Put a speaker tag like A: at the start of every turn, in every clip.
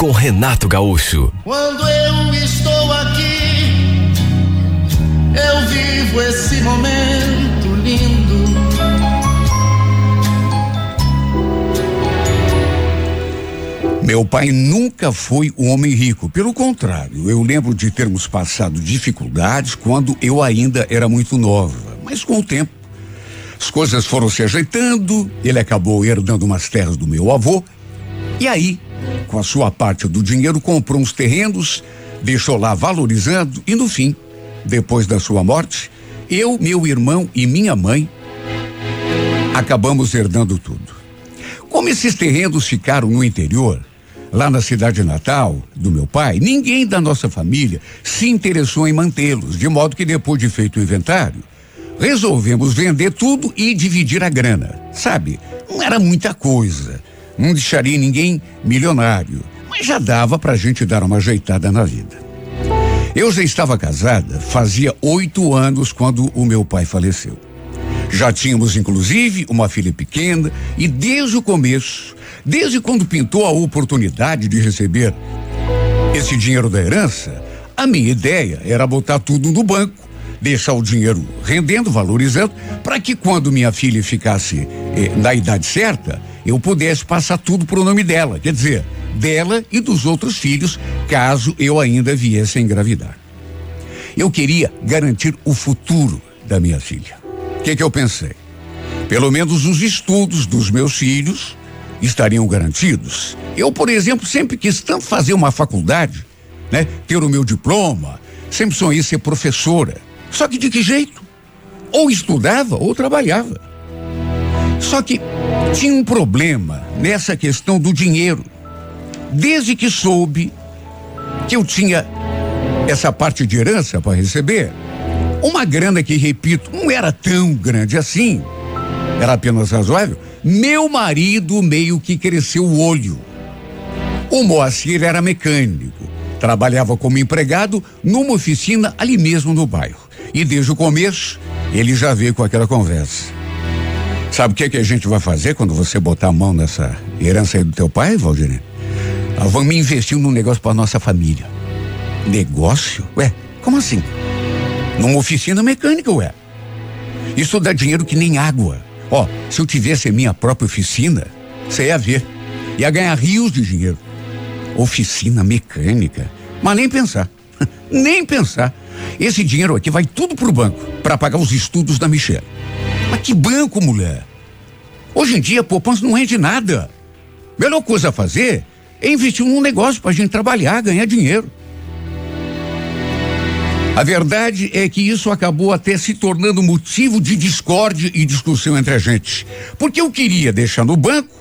A: com Renato Gaúcho.
B: Quando eu estou aqui, eu vivo esse momento lindo.
C: Meu pai nunca foi um homem rico. Pelo contrário, eu lembro de termos passado dificuldades quando eu ainda era muito nova. Mas com o tempo, as coisas foram se ajeitando, ele acabou herdando umas terras do meu avô. E aí, com a sua parte do dinheiro, comprou uns terrenos, deixou lá valorizando e no fim, depois da sua morte, eu, meu irmão e minha mãe acabamos herdando tudo. Como esses terrenos ficaram no interior, lá na cidade natal do meu pai, ninguém da nossa família se interessou em mantê-los, de modo que depois de feito o inventário, resolvemos vender tudo e dividir a grana. Sabe, não era muita coisa, não deixaria ninguém milionário, mas já dava pra gente dar uma ajeitada na vida. Eu já estava casada, fazia oito anos quando o meu pai faleceu. Já tínhamos, inclusive, uma filha pequena e desde o começo, desde quando pintou a oportunidade de receber esse dinheiro da herança, a minha ideia era botar tudo no banco, deixar o dinheiro rendendo, valorizando, para que quando minha filha ficasse eh, na idade certa, eu pudesse passar tudo pro nome dela, quer dizer, dela e dos outros filhos, caso eu ainda viesse a engravidar. Eu queria garantir o futuro da minha filha. O que, que eu pensei? Pelo menos os estudos dos meus filhos estariam garantidos. Eu, por exemplo, sempre quis tanto fazer uma faculdade, né? Ter o meu diploma, sempre sonhei ser professora. Só que de que jeito? Ou estudava ou trabalhava. Só que tinha um problema nessa questão do dinheiro. Desde que soube que eu tinha essa parte de herança para receber, uma grana que, repito, não era tão grande assim, era apenas razoável, meu marido meio que cresceu o olho. O Moacir era mecânico, trabalhava como empregado numa oficina ali mesmo no bairro. E desde o começo, ele já veio com aquela conversa. Sabe o que, que a gente vai fazer quando você botar a mão nessa herança aí do teu pai, Valdirene? Nós vamos investir num negócio para nossa família. Negócio? Ué, como assim? Numa oficina mecânica, ué. Isso dá dinheiro que nem água. Ó, se eu tivesse minha própria oficina, você ia ver. Ia ganhar rios de dinheiro. Oficina mecânica. Mas nem pensar. Nem pensar. Esse dinheiro aqui vai tudo pro banco para pagar os estudos da Michelle. Mas que banco, mulher? Hoje em dia, poupança não rende nada. Melhor coisa a fazer é investir num negócio pra gente trabalhar, ganhar dinheiro. A verdade é que isso acabou até se tornando motivo de discórdia e discussão entre a gente. Porque eu queria deixar no banco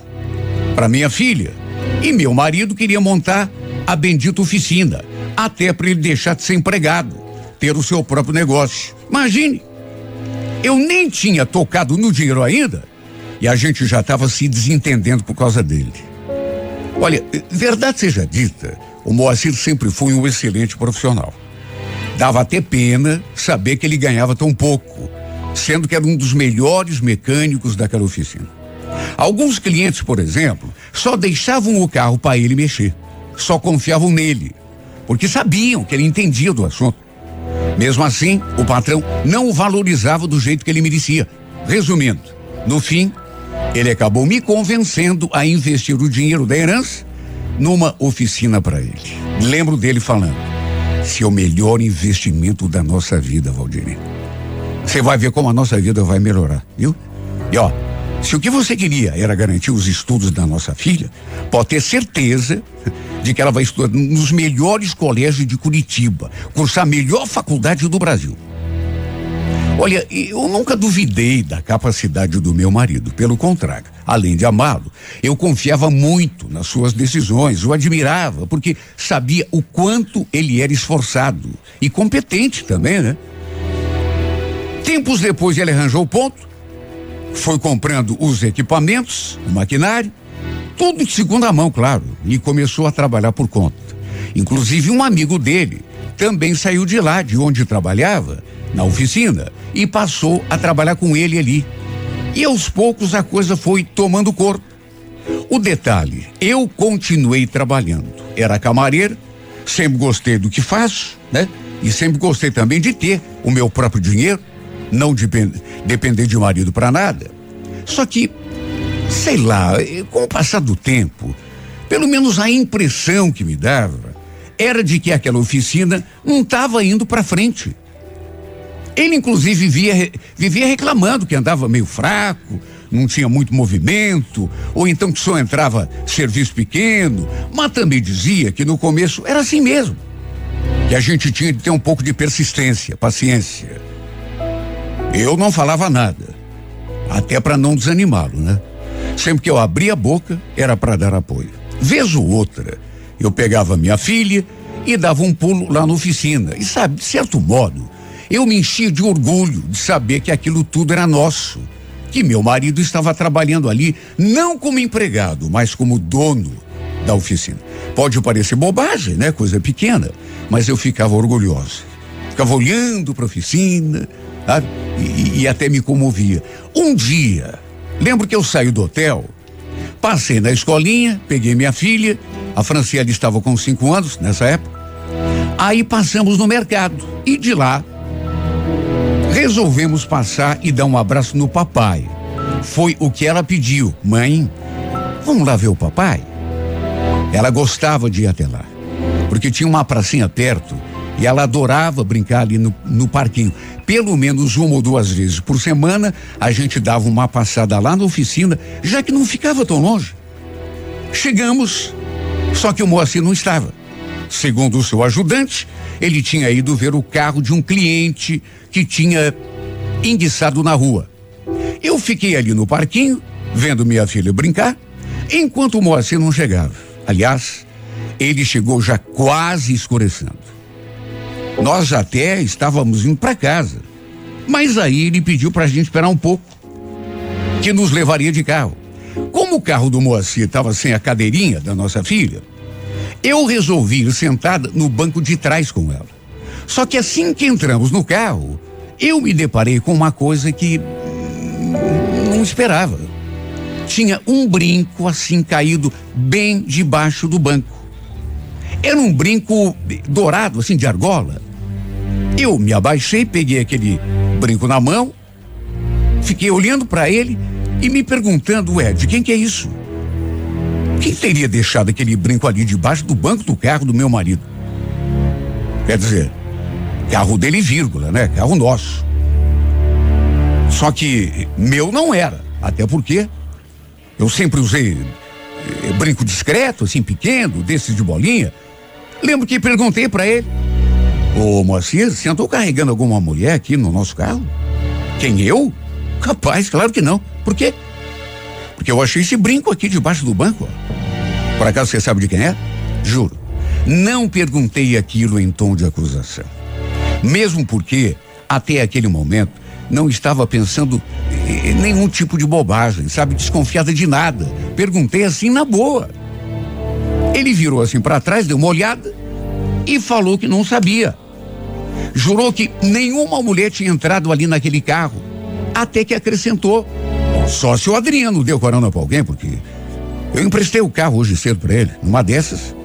C: para minha filha e meu marido queria montar a bendita oficina, até para ele deixar de ser empregado, ter o seu próprio negócio. Imagine, eu nem tinha tocado no dinheiro ainda e a gente já estava se desentendendo por causa dele. Olha, verdade seja dita, o Moacir sempre foi um excelente profissional. Dava até pena saber que ele ganhava tão pouco, sendo que era um dos melhores mecânicos daquela oficina. Alguns clientes, por exemplo, só deixavam o carro para ele mexer, só confiavam nele, porque sabiam que ele entendia do assunto. Mesmo assim, o patrão não o valorizava do jeito que ele merecia. Resumindo, no fim, ele acabou me convencendo a investir o dinheiro da herança numa oficina para ele. Lembro dele falando: esse é o melhor investimento da nossa vida, Valdir. Você vai ver como a nossa vida vai melhorar, viu? E ó, se o que você queria era garantir os estudos da nossa filha, pode ter certeza de que ela vai estudar nos melhores colégios de Curitiba, cursar a melhor faculdade do Brasil. Olha, eu nunca duvidei da capacidade do meu marido, pelo contrário, além de amá-lo, eu confiava muito nas suas decisões, o admirava, porque sabia o quanto ele era esforçado e competente também, né? Tempos depois ele arranjou o ponto, foi comprando os equipamentos, o maquinário, tudo de segunda mão, claro, e começou a trabalhar por conta. Inclusive um amigo dele também saiu de lá, de onde trabalhava, na oficina, e passou a trabalhar com ele ali. E aos poucos a coisa foi tomando corpo. O detalhe, eu continuei trabalhando. Era camareiro, sempre gostei do que faço, né? E sempre gostei também de ter o meu próprio dinheiro, não depend, depender de marido para nada. Só que sei lá, com o passar do tempo, pelo menos a impressão que me dava era de que aquela oficina não estava indo para frente. Ele, inclusive, vivia, vivia reclamando que andava meio fraco, não tinha muito movimento, ou então que só entrava serviço pequeno, mas também dizia que no começo era assim mesmo, que a gente tinha de ter um pouco de persistência, paciência. Eu não falava nada, até para não desanimá-lo, né? Sempre que eu abria a boca, era para dar apoio. Vez ou outra, eu pegava minha filha e dava um pulo lá na oficina. E sabe, de certo modo, eu me enchia de orgulho de saber que aquilo tudo era nosso. Que meu marido estava trabalhando ali, não como empregado, mas como dono da oficina. Pode parecer bobagem, né? Coisa pequena, mas eu ficava orgulhosa. Ficava olhando para a oficina, sabe? E, e até me comovia. Um dia, Lembro que eu saí do hotel, passei na escolinha, peguei minha filha, a Franciele estava com cinco anos nessa época. Aí passamos no mercado e de lá resolvemos passar e dar um abraço no papai. Foi o que ela pediu. Mãe, vamos lá ver o papai? Ela gostava de ir até lá, porque tinha uma pracinha perto e ela adorava brincar ali no, no parquinho. Pelo menos uma ou duas vezes por semana, a gente dava uma passada lá na oficina, já que não ficava tão longe. Chegamos, só que o Moacir não estava. Segundo o seu ajudante, ele tinha ido ver o carro de um cliente que tinha enguiçado na rua. Eu fiquei ali no parquinho, vendo minha filha brincar, enquanto o Moacir não chegava. Aliás, ele chegou já quase escurecendo. Nós até estávamos indo para casa. Mas aí ele pediu para a gente esperar um pouco, que nos levaria de carro. Como o carro do Moacir estava sem a cadeirinha da nossa filha, eu resolvi ir sentada no banco de trás com ela. Só que assim que entramos no carro, eu me deparei com uma coisa que não esperava. Tinha um brinco assim caído bem debaixo do banco. Era um brinco dourado, assim, de argola. Eu me abaixei, peguei aquele brinco na mão, fiquei olhando para ele e me perguntando, ué, de quem que é isso? Quem teria deixado aquele brinco ali debaixo do banco do carro do meu marido? Quer dizer, carro dele, vírgula, né? Carro nosso. Só que meu não era, até porque eu sempre usei eh, brinco discreto, assim, pequeno, desses de bolinha. Lembro que perguntei para ele. Ô, Moacir, você andou carregando alguma mulher aqui no nosso carro? Quem, eu? Capaz, claro que não. Por quê? Porque eu achei esse brinco aqui debaixo do banco. Por acaso você sabe de quem é? Juro. Não perguntei aquilo em tom de acusação. Mesmo porque, até aquele momento, não estava pensando em nenhum tipo de bobagem, sabe? Desconfiada de nada. Perguntei assim na boa. Ele virou assim para trás, deu uma olhada e falou que não sabia. Jurou que nenhuma mulher tinha entrado ali naquele carro. Até que acrescentou. Só se o Adriano deu corona para alguém, porque eu emprestei o carro hoje cedo para ele. Numa dessas,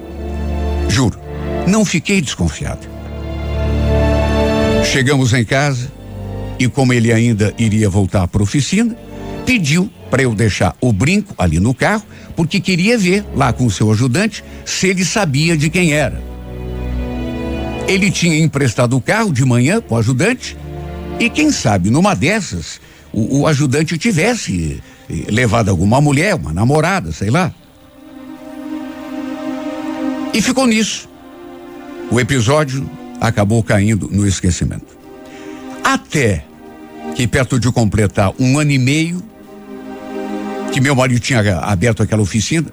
C: juro, não fiquei desconfiado. Chegamos em casa e, como ele ainda iria voltar para a oficina, pediu para eu deixar o brinco ali no carro, porque queria ver lá com o seu ajudante se ele sabia de quem era. Ele tinha emprestado o carro de manhã para o ajudante e quem sabe numa dessas o, o ajudante tivesse eh, levado alguma mulher, uma namorada, sei lá. E ficou nisso. O episódio acabou caindo no esquecimento. Até que perto de completar um ano e meio, que meu marido tinha aberto aquela oficina,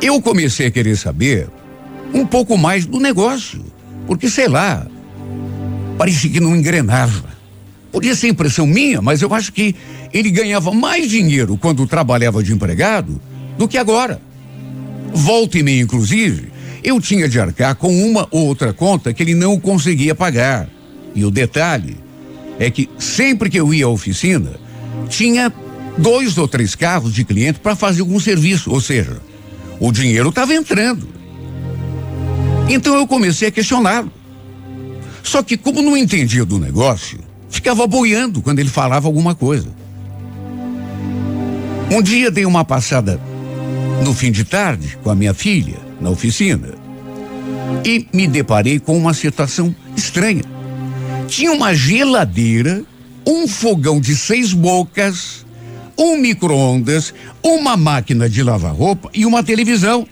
C: eu comecei a querer saber um pouco mais do negócio. Porque, sei lá, parecia que não engrenava. Podia ser impressão minha, mas eu acho que ele ganhava mais dinheiro quando trabalhava de empregado do que agora. Volta e meia, inclusive, eu tinha de arcar com uma ou outra conta que ele não conseguia pagar. E o detalhe é que sempre que eu ia à oficina, tinha dois ou três carros de cliente para fazer algum serviço, ou seja, o dinheiro estava entrando. Então eu comecei a questioná-lo. Só que, como não entendia do negócio, ficava boiando quando ele falava alguma coisa. Um dia dei uma passada no fim de tarde com a minha filha na oficina e me deparei com uma situação estranha. Tinha uma geladeira, um fogão de seis bocas, um micro-ondas, uma máquina de lavar roupa e uma televisão.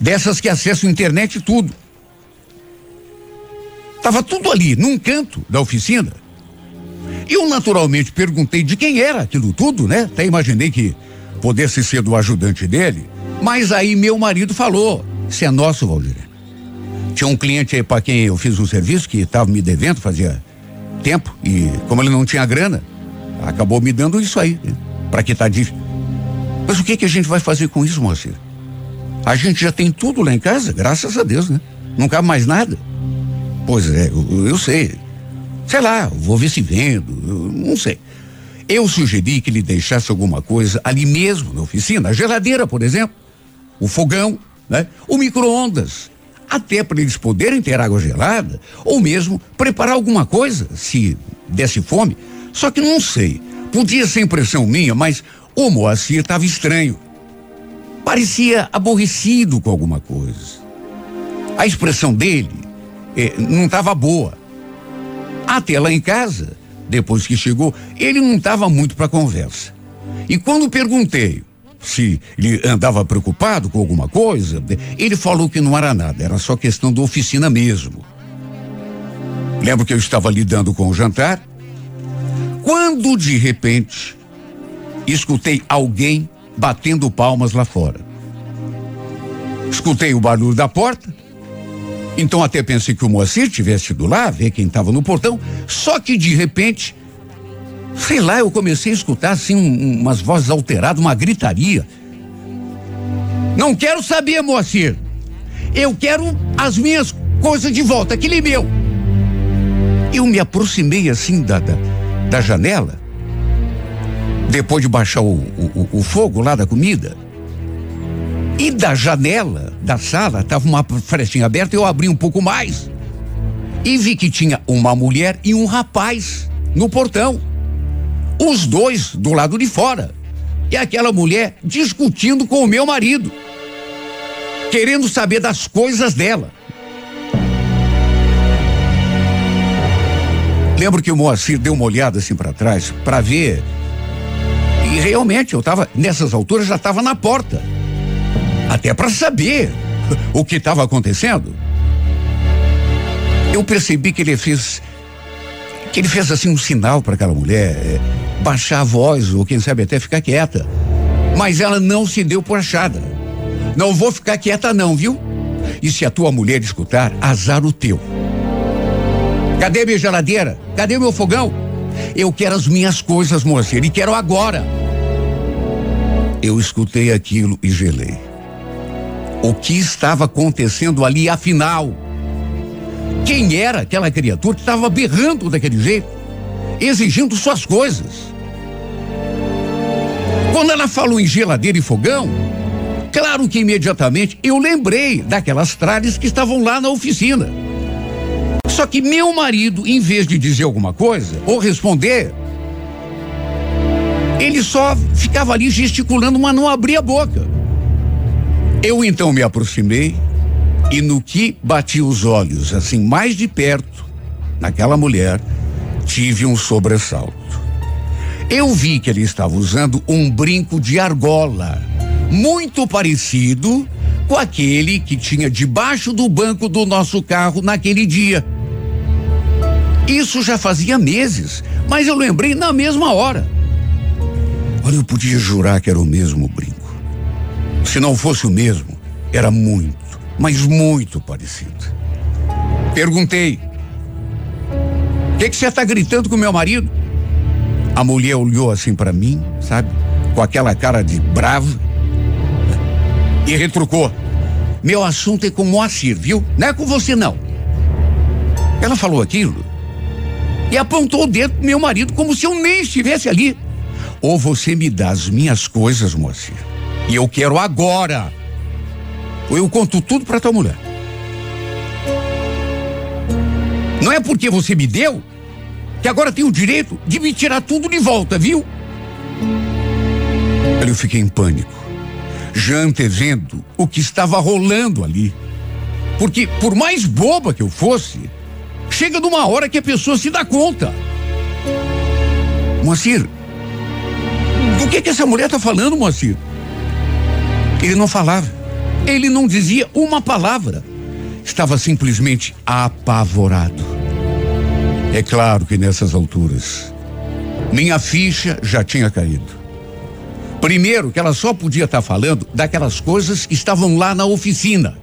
C: Dessas que acessam internet e tudo. Tava tudo ali, num canto da oficina. Eu naturalmente perguntei de quem era aquilo tudo, né? Até imaginei que pudesse ser do ajudante dele. Mas aí meu marido falou: Isso é nosso, Valdir. Tinha um cliente aí para quem eu fiz um serviço que estava me devendo fazia tempo e como ele não tinha grana, acabou me dando isso aí, né? para quitar dívida. Mas o que que a gente vai fazer com isso, Moacir? A gente já tem tudo lá em casa, graças a Deus, né? Não cabe mais nada. Pois é, eu, eu sei. Sei lá, vou ver se vendo, não sei. Eu sugeri que ele deixasse alguma coisa ali mesmo na oficina, a geladeira, por exemplo, o fogão, né? O micro-ondas, até para eles poderem ter água gelada ou mesmo preparar alguma coisa, se desse fome. Só que não sei, podia ser impressão minha, mas o Moacir estava estranho. Parecia aborrecido com alguma coisa. A expressão dele eh, não estava boa. Até lá em casa, depois que chegou, ele não estava muito para conversa. E quando perguntei se ele andava preocupado com alguma coisa, ele falou que não era nada, era só questão da oficina mesmo. Lembro que eu estava lidando com o jantar, quando de repente escutei alguém batendo palmas lá fora. Escutei o barulho da porta. Então até pensei que o Moacir tivesse ido lá ver quem estava no portão. Só que de repente, sei lá, eu comecei a escutar assim um, umas vozes alteradas, uma gritaria. Não quero saber, Moacir. Eu quero as minhas coisas de volta, aquele meu. Eu me aproximei assim da, da, da janela, depois de baixar o, o, o fogo lá da comida. E da janela da sala estava uma frestinha aberta, eu abri um pouco mais. E vi que tinha uma mulher e um rapaz no portão. Os dois do lado de fora. E aquela mulher discutindo com o meu marido. Querendo saber das coisas dela. Lembro que o Moacir deu uma olhada assim para trás para ver. Realmente eu estava nessas alturas já estava na porta até para saber o que estava acontecendo. Eu percebi que ele fez que ele fez assim um sinal para aquela mulher é, baixar a voz ou quem sabe até ficar quieta. Mas ela não se deu por achada. Não vou ficar quieta não, viu? E se a tua mulher escutar, azar o teu. Cadê minha geladeira? Cadê meu fogão? Eu quero as minhas coisas, moça, e quero agora. Eu escutei aquilo e gelei o que estava acontecendo ali afinal. Quem era aquela criatura que estava berrando daquele jeito, exigindo suas coisas? Quando ela falou em geladeira e fogão, claro que imediatamente eu lembrei daquelas tralhas que estavam lá na oficina. Só que meu marido, em vez de dizer alguma coisa ou responder, ele só ficava ali gesticulando, mas não abria a boca. Eu então me aproximei e no que bati os olhos, assim, mais de perto, naquela mulher, tive um sobressalto. Eu vi que ele estava usando um brinco de argola, muito parecido com aquele que tinha debaixo do banco do nosso carro naquele dia. Isso já fazia meses, mas eu lembrei na mesma hora. Olha, eu podia jurar que era o mesmo brinco. Se não fosse o mesmo, era muito, mas muito parecido. Perguntei: O que, você está gritando com meu marido? A mulher olhou assim para mim, sabe? Com aquela cara de brava. E retrucou: Meu assunto é com Moacir, viu? Não é com você, não. Ela falou aquilo e apontou o dedo pro meu marido como se eu nem estivesse ali. Ou você me dá as minhas coisas, Moacir, e eu quero agora. Ou eu conto tudo para tua mulher. Não é porque você me deu que agora tem o direito de me tirar tudo de volta, viu? Eu fiquei em pânico, já antevendo o que estava rolando ali. Porque, por mais boba que eu fosse, chega numa hora que a pessoa se dá conta. Moacir, do que que essa mulher tá falando, Moacir? Ele não falava. Ele não dizia uma palavra. Estava simplesmente apavorado. É claro que nessas alturas, minha ficha já tinha caído. Primeiro, que ela só podia estar tá falando daquelas coisas que estavam lá na oficina.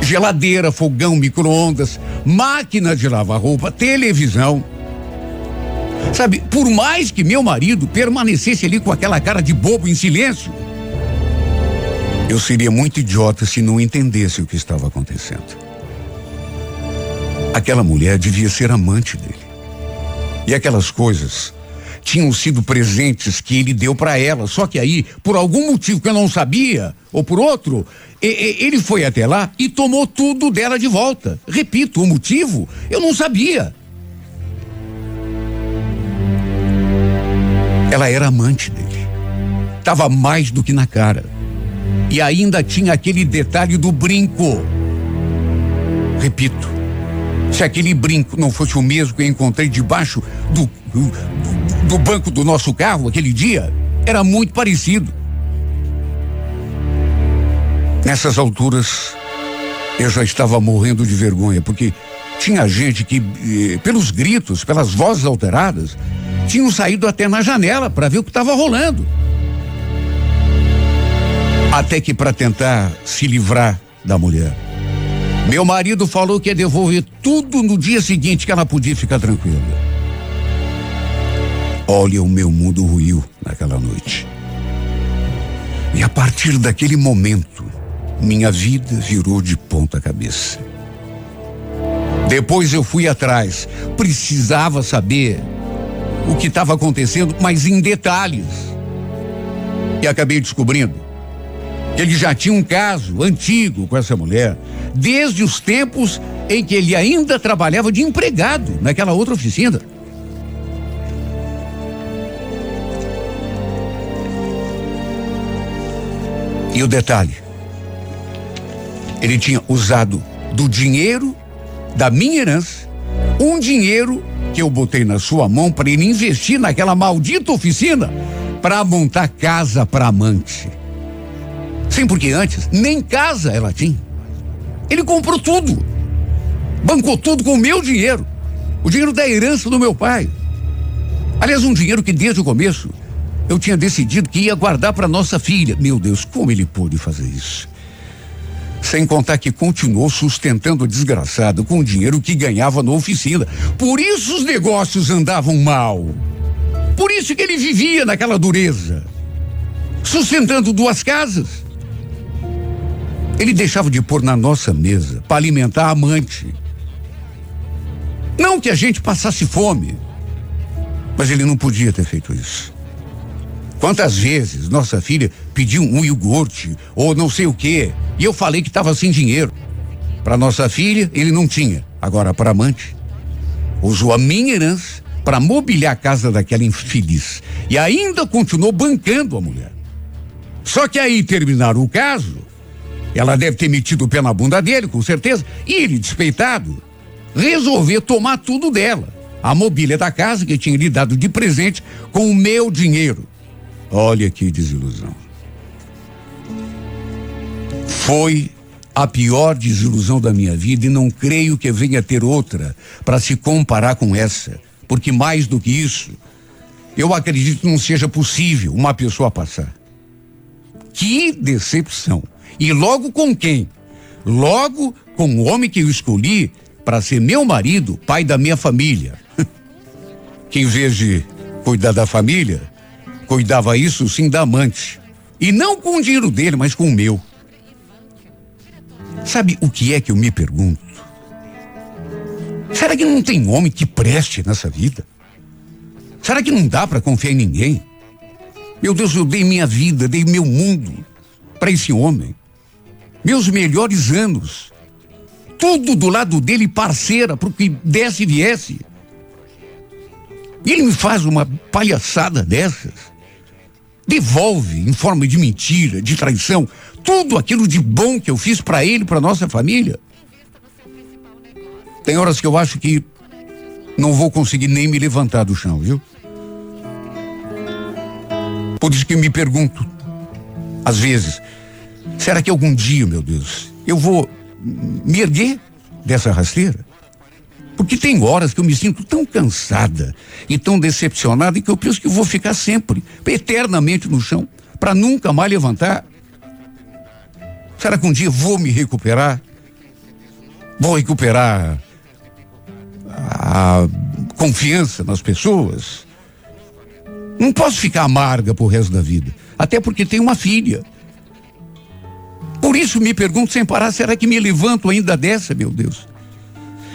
C: Geladeira, fogão, micro-ondas, máquina de lavar roupa, televisão. Sabe, por mais que meu marido permanecesse ali com aquela cara de bobo em silêncio, eu seria muito idiota se não entendesse o que estava acontecendo. Aquela mulher devia ser amante dele. E aquelas coisas tinham sido presentes que ele deu para ela, só que aí, por algum motivo que eu não sabia, ou por outro, ele foi até lá e tomou tudo dela de volta. Repito, o motivo eu não sabia. Ela era amante dele. Tava mais do que na cara. E ainda tinha aquele detalhe do brinco. Repito, se aquele brinco não fosse o mesmo que eu encontrei debaixo do, do, do banco do nosso carro aquele dia, era muito parecido. Nessas alturas, eu já estava morrendo de vergonha, porque tinha gente que, eh, pelos gritos, pelas vozes alteradas, tinham saído até na janela para ver o que estava rolando. Até que para tentar se livrar da mulher, meu marido falou que ia devolver tudo no dia seguinte que ela podia ficar tranquila. Olha, o meu mundo ruiu naquela noite. E a partir daquele momento, minha vida virou de ponta cabeça. Depois eu fui atrás, precisava saber o que estava acontecendo, mas em detalhes. E acabei descobrindo que ele já tinha um caso antigo com essa mulher, desde os tempos em que ele ainda trabalhava de empregado naquela outra oficina. E o detalhe: ele tinha usado do dinheiro da minha herança, um dinheiro que eu botei na sua mão para ele investir naquela maldita oficina para montar casa para amante. Sim, porque antes nem casa ela tinha. Ele comprou tudo. Bancou tudo com o meu dinheiro. O dinheiro da herança do meu pai. Aliás, um dinheiro que desde o começo eu tinha decidido que ia guardar para nossa filha. Meu Deus, como ele pôde fazer isso? Sem contar que continuou sustentando o desgraçado com o dinheiro que ganhava na oficina. Por isso os negócios andavam mal. Por isso que ele vivia naquela dureza. Sustentando duas casas. Ele deixava de pôr na nossa mesa para alimentar a amante. Não que a gente passasse fome, mas ele não podia ter feito isso. Quantas vezes nossa filha pediu um iogurte ou não sei o quê, e eu falei que estava sem dinheiro. Para nossa filha, ele não tinha. Agora, para amante, usou a minha herança para mobiliar a casa daquela infeliz. E ainda continuou bancando a mulher. Só que aí terminaram o caso, ela deve ter metido o pé na bunda dele, com certeza, e ele, despeitado, resolveu tomar tudo dela. A mobília da casa que tinha lhe dado de presente com o meu dinheiro. Olha que desilusão. Foi a pior desilusão da minha vida e não creio que venha ter outra para se comparar com essa, porque mais do que isso, eu acredito que não seja possível uma pessoa passar. Que decepção! E logo com quem? Logo com o homem que eu escolhi para ser meu marido, pai da minha família. que em vez de cuidar da família, cuidava isso sim da amante. E não com o dinheiro dele, mas com o meu. Sabe o que é que eu me pergunto? Será que não tem homem que preste nessa vida? Será que não dá para confiar em ninguém? Meu Deus, eu dei minha vida, dei meu mundo para esse homem. Meus melhores anos. Tudo do lado dele, parceira, para o que desse e viesse. E ele me faz uma palhaçada dessas. Devolve em forma de mentira, de traição, tudo aquilo de bom que eu fiz para ele, para nossa família. Tem horas que eu acho que não vou conseguir nem me levantar do chão, viu? Por isso que me pergunto, às vezes, será que algum dia, meu Deus, eu vou me erguer dessa rasteira? Porque tem horas que eu me sinto tão cansada e tão decepcionada que eu penso que vou ficar sempre, eternamente no chão, para nunca mais levantar. Será que um dia vou me recuperar? Vou recuperar a confiança nas pessoas? Não posso ficar amarga pro resto da vida. Até porque tenho uma filha. Por isso me pergunto sem parar, será que me levanto ainda dessa, meu Deus?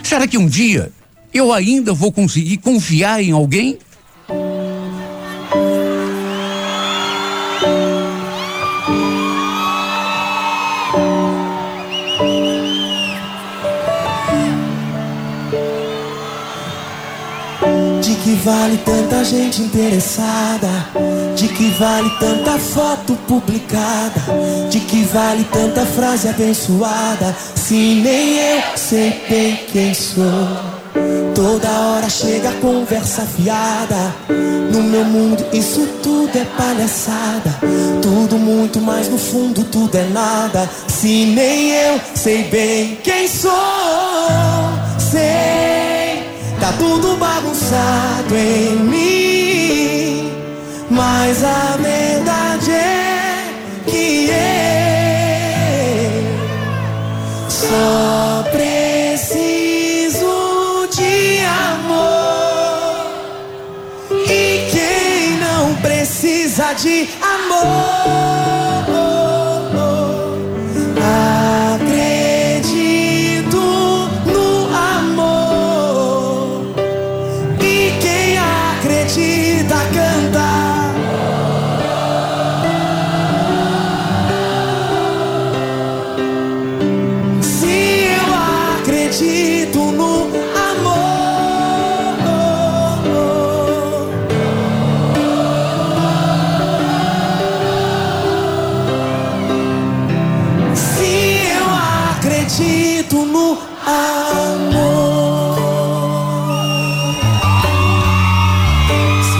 C: Será que um dia eu ainda vou conseguir confiar em alguém?
D: De que vale tanta gente interessada? De que vale tanta foto publicada? De que vale tanta frase abençoada? Se nem eu sei bem quem sou. Toda hora chega a conversa fiada. No meu mundo isso tudo é palhaçada. Tudo muito mais no fundo, tudo é nada. Se nem eu sei bem quem sou. Sei, tá tudo bagunçado em mim. Mas a verdade é que eu só preciso de amor. E quem não precisa de amor?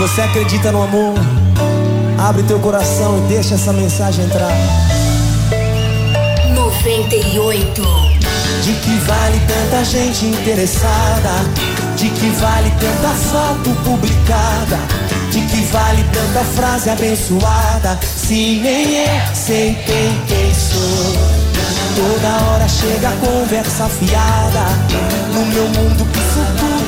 D: Você acredita no amor, abre teu coração e deixa essa mensagem entrar.
E: 98.
D: De que vale tanta gente interessada? De que vale tanta foto publicada? De que vale tanta frase abençoada? Se nem eu sei quem, quem sou. Toda hora chega a conversa fiada. No meu mundo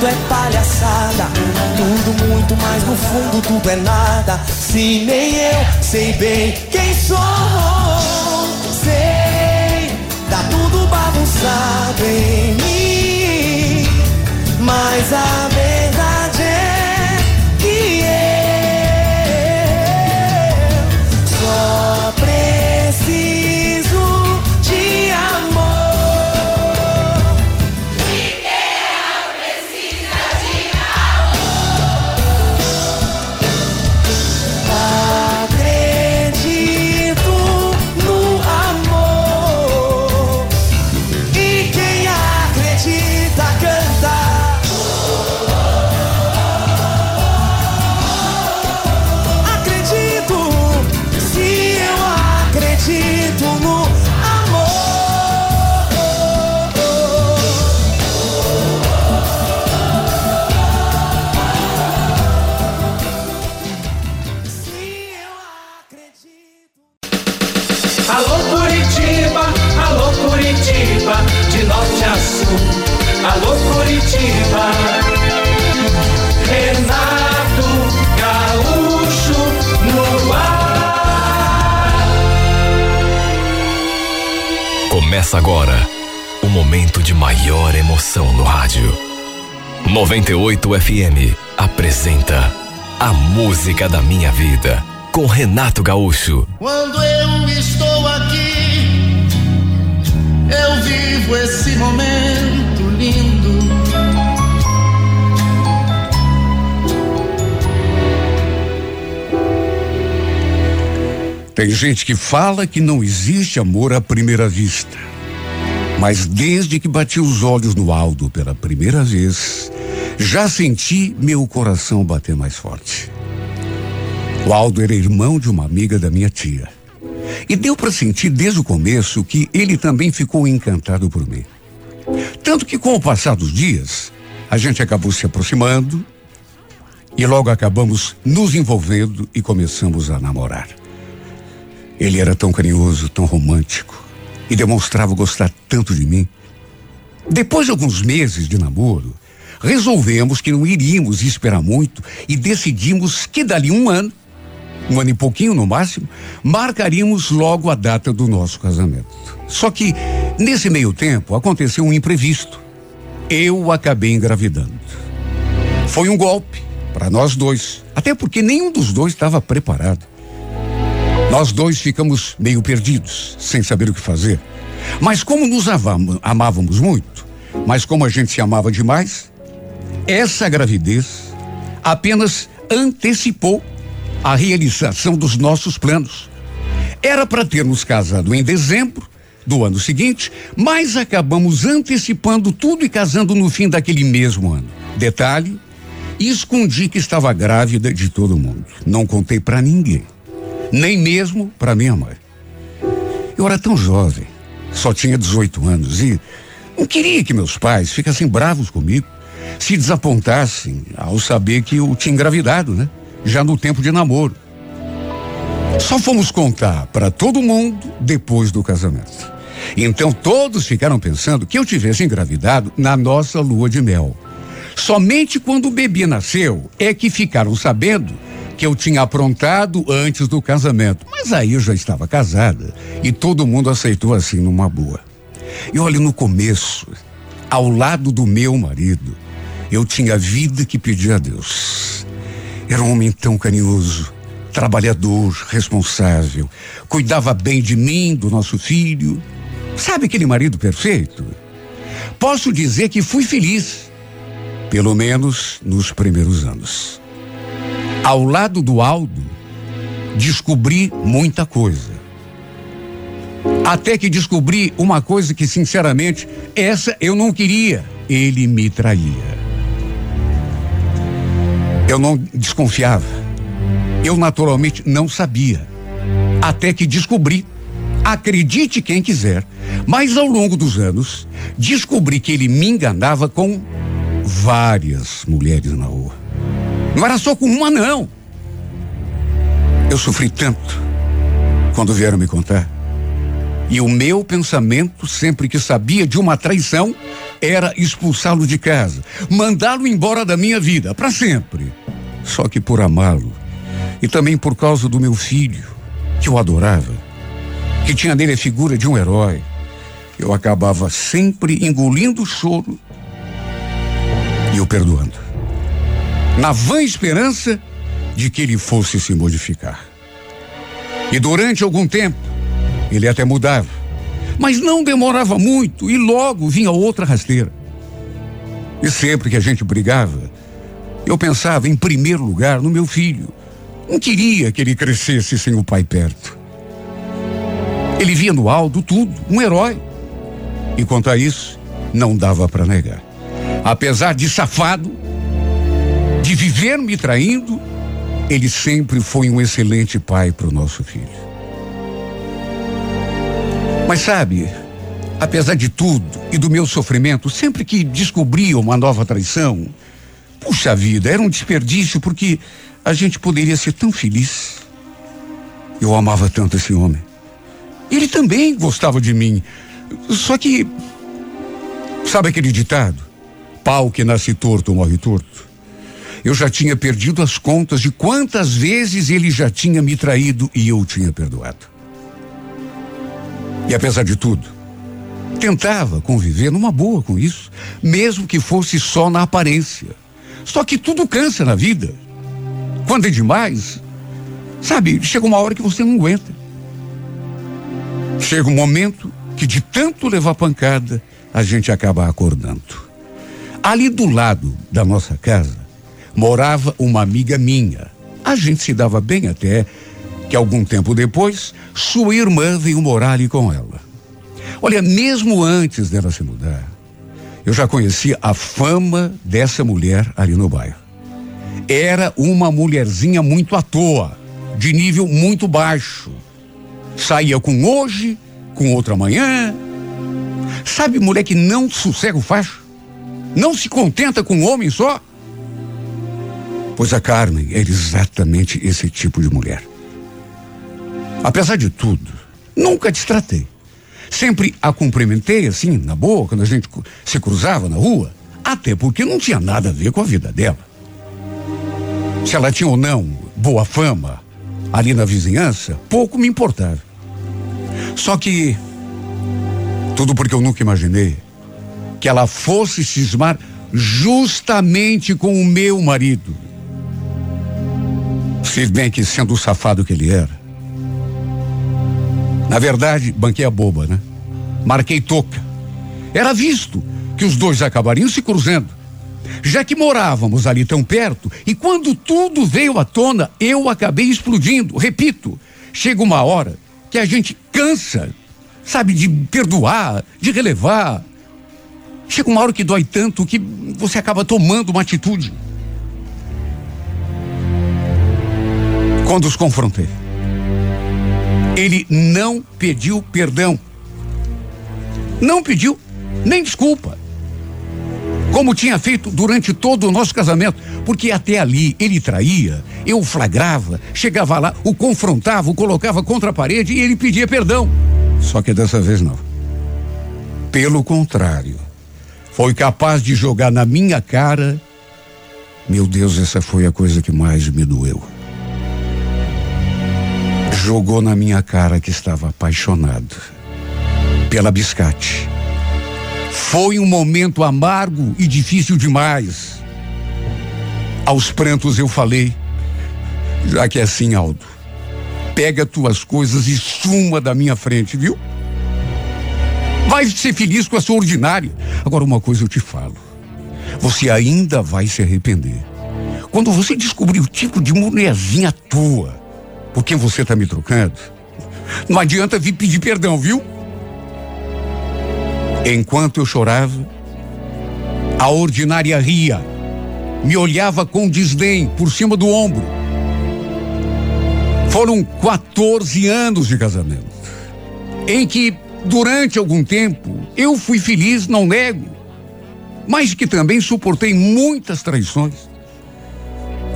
D: tudo é palhaçada. Tudo muito mais no fundo, tudo é nada. Se nem eu sei bem quem sou. Sei, tá tudo bagunçado em mim. Mas a
A: Começa agora o momento de maior emoção no rádio. 98 FM apresenta A Música da Minha Vida com Renato Gaúcho.
B: Quando eu estou aqui, eu vivo esse momento lindo.
C: Tem gente que fala que não existe amor à primeira vista. Mas desde que bati os olhos no Aldo pela primeira vez, já senti meu coração bater mais forte. O Aldo era irmão de uma amiga da minha tia. E deu para sentir desde o começo que ele também ficou encantado por mim. Tanto que com o passar dos dias, a gente acabou se aproximando e logo acabamos nos envolvendo e começamos a namorar. Ele era tão carinhoso, tão romântico e demonstrava gostar tanto de mim. Depois de alguns meses de namoro, resolvemos que não iríamos esperar muito e decidimos que dali um ano, um ano e pouquinho no máximo, marcaríamos logo a data do nosso casamento. Só que nesse meio tempo aconteceu um imprevisto. Eu acabei engravidando. Foi um golpe para nós dois, até porque nenhum dos dois estava preparado. Nós dois ficamos meio perdidos, sem saber o que fazer. Mas como nos amávamos, amávamos muito, mas como a gente se amava demais, essa gravidez apenas antecipou a realização dos nossos planos. Era para termos casado em dezembro do ano seguinte, mas acabamos antecipando tudo e casando no fim daquele mesmo ano. Detalhe: escondi que estava grávida de todo mundo. Não contei para ninguém nem mesmo para minha mãe. Eu era tão jovem, só tinha 18 anos e não queria que meus pais ficassem bravos comigo, se desapontassem ao saber que eu tinha engravidado, né? Já no tempo de namoro. Só fomos contar para todo mundo depois do casamento. Então todos ficaram pensando que eu tivesse engravidado na nossa lua de mel. Somente quando o bebê nasceu é que ficaram sabendo que eu tinha aprontado antes do casamento. Mas aí eu já estava casada e todo mundo aceitou assim numa boa. E olha, no começo, ao lado do meu marido, eu tinha a vida que pedia a Deus. Era um homem tão carinhoso, trabalhador, responsável, cuidava bem de mim, do nosso filho. Sabe aquele marido perfeito? Posso dizer que fui feliz, pelo menos nos primeiros anos. Ao lado do Aldo, descobri muita coisa. Até que descobri uma coisa que, sinceramente, essa eu não queria. Ele me traía. Eu não desconfiava. Eu naturalmente não sabia. Até que descobri. Acredite quem quiser. Mas ao longo dos anos, descobri que ele me enganava com várias mulheres na rua. Não era só com uma, não. Eu sofri tanto quando vieram me contar. E o meu pensamento, sempre que sabia de uma traição, era expulsá-lo de casa, mandá-lo embora da minha vida, para sempre. Só que por amá-lo, e também por causa do meu filho, que eu adorava, que tinha nele a figura de um herói, eu acabava sempre engolindo o choro e o perdoando na vã esperança de que ele fosse se modificar. E durante algum tempo, ele até mudava, mas não demorava muito e logo vinha outra rasteira. E sempre que a gente brigava, eu pensava em primeiro lugar no meu filho. Não queria que ele crescesse sem o pai perto. Ele via no Aldo tudo, um herói. E quanto a isso, não dava para negar. Apesar de safado, de viver me traindo, ele sempre foi um excelente pai para o nosso filho. Mas sabe, apesar de tudo e do meu sofrimento, sempre que descobria uma nova traição, puxa vida, era um desperdício porque a gente poderia ser tão feliz. Eu amava tanto esse homem. Ele também gostava de mim. Só que, sabe aquele ditado? Pau que nasce torto morre torto. Eu já tinha perdido as contas de quantas vezes ele já tinha me traído e eu tinha perdoado. E apesar de tudo, tentava conviver numa boa com isso, mesmo que fosse só na aparência. Só que tudo cansa na vida. Quando é demais, sabe, chega uma hora que você não aguenta. Chega um momento que de tanto levar pancada, a gente acaba acordando. Ali do lado da nossa casa morava uma amiga minha. A gente se dava bem até que algum tempo depois, sua irmã veio morar ali com ela. Olha, mesmo antes dela se mudar, eu já conhecia a fama dessa mulher ali no bairro. Era uma mulherzinha muito à toa, de nível muito baixo. Saía com hoje, com outra manhã. Sabe, mulher que não sossega o facho? Não se contenta com um homem só? Pois a Carmen era exatamente esse tipo de mulher. Apesar de tudo, nunca destratei. Sempre a cumprimentei assim, na boa, quando a gente se cruzava na rua, até porque não tinha nada a ver com a vida dela. Se ela tinha ou não boa fama ali na vizinhança, pouco me importava. Só que tudo porque eu nunca imaginei que ela fosse cismar justamente com o meu marido. Se bem que sendo o safado que ele era, na verdade, banquei a boba, né? Marquei toca. Era visto que os dois acabariam se cruzando. Já que morávamos ali tão perto, e quando tudo veio à tona, eu acabei explodindo. Repito, chega uma hora que a gente cansa, sabe, de perdoar, de relevar. Chega uma hora que dói tanto que você acaba tomando uma atitude. Quando os confrontei, ele não pediu perdão. Não pediu nem desculpa. Como tinha feito durante todo o nosso casamento, porque até ali ele traía, eu flagrava, chegava lá, o confrontava, o colocava contra a parede e ele pedia perdão. Só que dessa vez não. Pelo contrário, foi capaz de jogar na minha cara. Meu Deus, essa foi a coisa que mais me doeu jogou na minha cara que estava apaixonado pela biscate. Foi um momento amargo e difícil demais. Aos prantos eu falei, já que é assim, Aldo, pega tuas coisas e suma da minha frente, viu? Vai ser feliz com a sua ordinária. Agora, uma coisa eu te falo: você ainda vai se arrepender. Quando você descobrir o tipo de mulherzinha tua, por quem você está me trocando, não adianta vir pedir perdão, viu? Enquanto eu chorava, a ordinária ria, me olhava com desdém por cima do ombro. Foram 14 anos de casamento, em que, durante algum tempo, eu fui feliz, não nego, mas que também suportei muitas traições.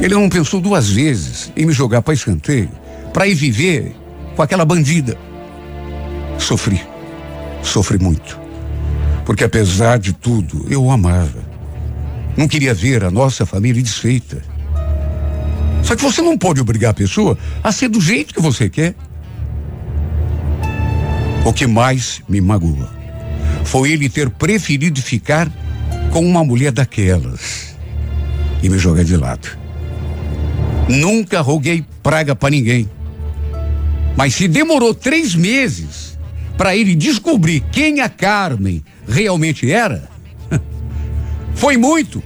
C: Ele não pensou duas vezes em me jogar para escanteio para ir viver com aquela bandida. Sofri, sofri muito. Porque apesar de tudo, eu o amava. Não queria ver a nossa família desfeita. Só que você não pode obrigar a pessoa a ser do jeito que você quer. O que mais me magoa foi ele ter preferido ficar com uma mulher daquelas e me jogar de lado. Nunca roguei praga para ninguém. Mas se demorou três meses para ele descobrir quem a Carmen realmente era, foi muito.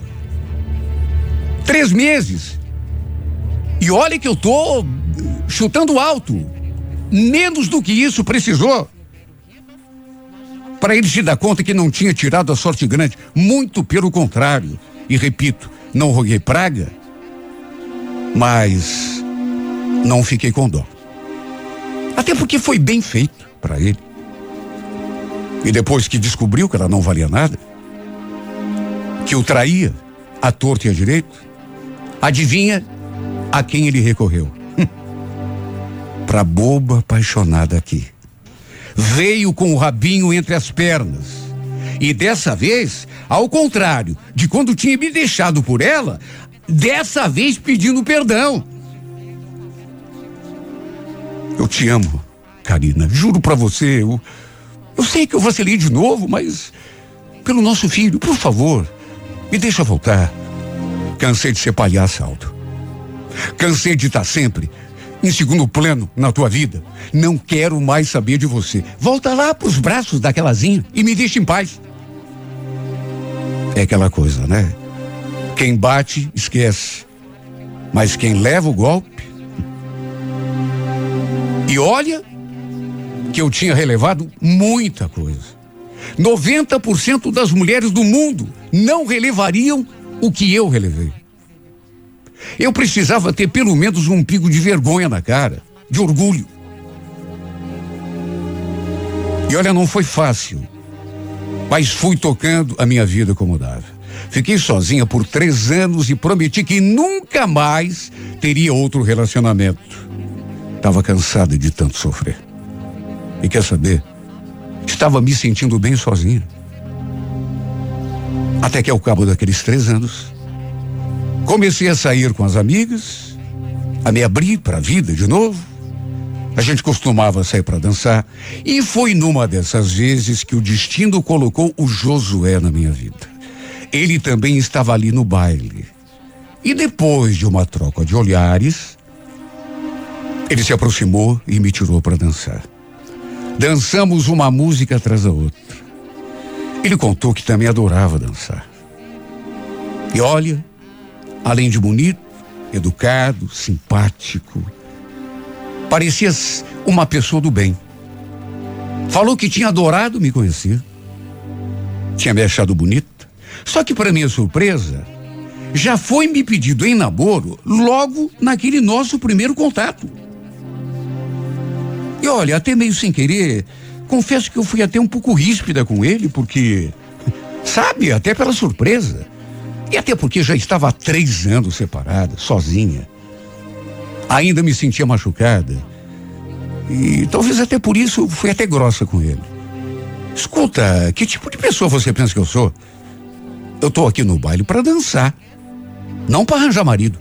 C: Três meses. E olha que eu tô chutando alto. Menos do que isso precisou. Para ele se dar conta que não tinha tirado a sorte grande. Muito pelo contrário. E repito, não roguei praga, mas não fiquei com dó. Até porque foi bem feito para ele. E depois que descobriu que ela não valia nada, que o traía, a torto e a direito, adivinha a quem ele recorreu? Pra boba apaixonada aqui. Veio com o rabinho entre as pernas. E dessa vez, ao contrário de quando tinha me deixado por ela, dessa vez pedindo perdão. Eu te amo, Karina. Juro para você, eu, Eu sei que eu vacilei de novo, mas pelo nosso filho, por favor, me deixa voltar. Cansei de ser palhaço, Aldo. Cansei de estar sempre em segundo plano na tua vida. Não quero mais saber de você. Volta lá pros braços daquelazinha e me deixa em paz. É aquela coisa, né? Quem bate, esquece. Mas quem leva o golpe. E olha que eu tinha relevado muita coisa. 90% das mulheres do mundo não relevariam o que eu relevei. Eu precisava ter pelo menos um pico de vergonha na cara, de orgulho. E olha, não foi fácil, mas fui tocando a minha vida como dava. Fiquei sozinha por três anos e prometi que nunca mais teria outro relacionamento. Estava cansada de tanto sofrer. E quer saber? Estava me sentindo bem sozinha. Até que ao cabo daqueles três anos, comecei a sair com as amigas, a me abrir para a vida de novo. A gente costumava sair para dançar. E foi numa dessas vezes que o destino colocou o Josué na minha vida. Ele também estava ali no baile. E depois de uma troca de olhares, ele se aproximou e me tirou para dançar. Dançamos uma música atrás da outra. Ele contou que também adorava dançar. E olha, além de bonito, educado, simpático, parecia uma pessoa do bem. Falou que tinha adorado me conhecer. Tinha me achado bonita. Só que, para minha surpresa, já foi me pedido em namoro logo naquele nosso primeiro contato. E olha, até meio sem querer, confesso que eu fui até um pouco ríspida com ele, porque, sabe, até pela surpresa. E até porque já estava há três anos separada, sozinha. Ainda me sentia machucada. E talvez até por isso fui até grossa com ele. Escuta, que tipo de pessoa você pensa que eu sou? Eu tô aqui no baile para dançar, não para arranjar marido.